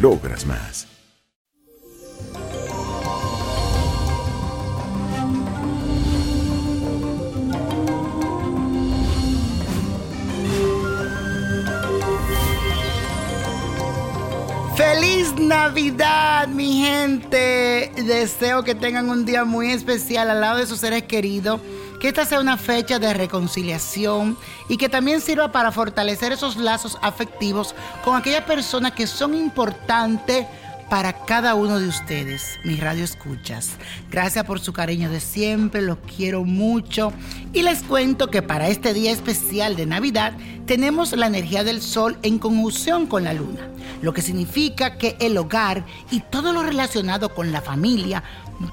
logras más. ¡Feliz Navidad, mi gente! Deseo que tengan un día muy especial al lado de sus seres queridos. Que esta sea una fecha de reconciliación y que también sirva para fortalecer esos lazos afectivos con aquellas personas que son importantes para cada uno de ustedes, mis radio escuchas. Gracias por su cariño de siempre, los quiero mucho. Y les cuento que para este día especial de Navidad tenemos la energía del sol en conjunción con la luna, lo que significa que el hogar y todo lo relacionado con la familia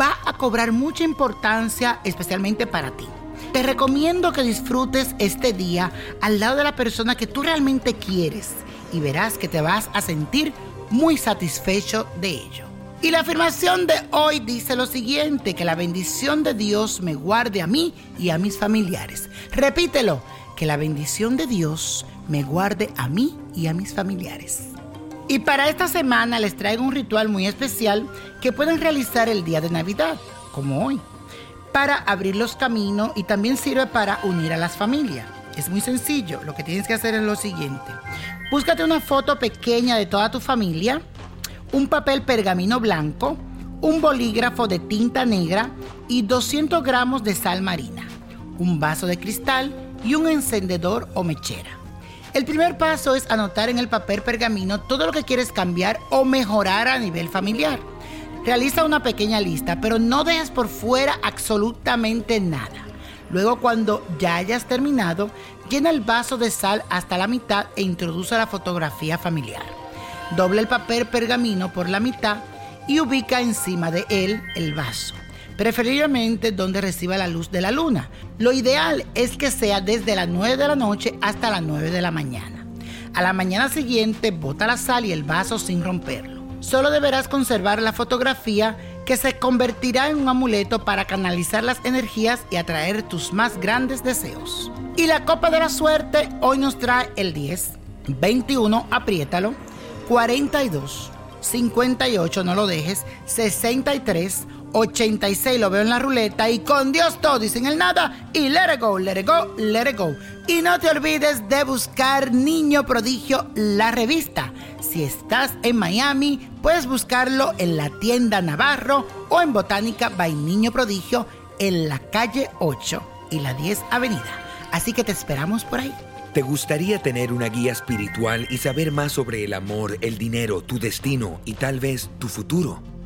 va a cobrar mucha importancia, especialmente para ti. Te recomiendo que disfrutes este día al lado de la persona que tú realmente quieres y verás que te vas a sentir muy satisfecho de ello. Y la afirmación de hoy dice lo siguiente, que la bendición de Dios me guarde a mí y a mis familiares. Repítelo, que la bendición de Dios me guarde a mí y a mis familiares. Y para esta semana les traigo un ritual muy especial que pueden realizar el día de Navidad, como hoy, para abrir los caminos y también sirve para unir a las familias. Es muy sencillo, lo que tienes que hacer es lo siguiente. Búscate una foto pequeña de toda tu familia, un papel pergamino blanco, un bolígrafo de tinta negra y 200 gramos de sal marina, un vaso de cristal y un encendedor o mechera. El primer paso es anotar en el papel pergamino todo lo que quieres cambiar o mejorar a nivel familiar. Realiza una pequeña lista, pero no dejes por fuera absolutamente nada. Luego cuando ya hayas terminado, llena el vaso de sal hasta la mitad e introduce la fotografía familiar. Doble el papel pergamino por la mitad y ubica encima de él el vaso, preferiblemente donde reciba la luz de la luna. Lo ideal es que sea desde las 9 de la noche hasta las 9 de la mañana. A la mañana siguiente bota la sal y el vaso sin romperlo. Solo deberás conservar la fotografía que se convertirá en un amuleto para canalizar las energías y atraer tus más grandes deseos. Y la copa de la suerte hoy nos trae el 10, 21, apriétalo, 42, 58, no lo dejes, 63, 86, lo veo en la ruleta y con Dios todo y sin el nada y let it go, let it go, let it go. Y no te olvides de buscar Niño Prodigio, la revista. Si estás en Miami, puedes buscarlo en la tienda Navarro o en Botánica by Niño Prodigio en la calle 8 y la 10 Avenida. Así que te esperamos por ahí. ¿Te gustaría tener una guía espiritual y saber más sobre el amor, el dinero, tu destino y tal vez tu futuro?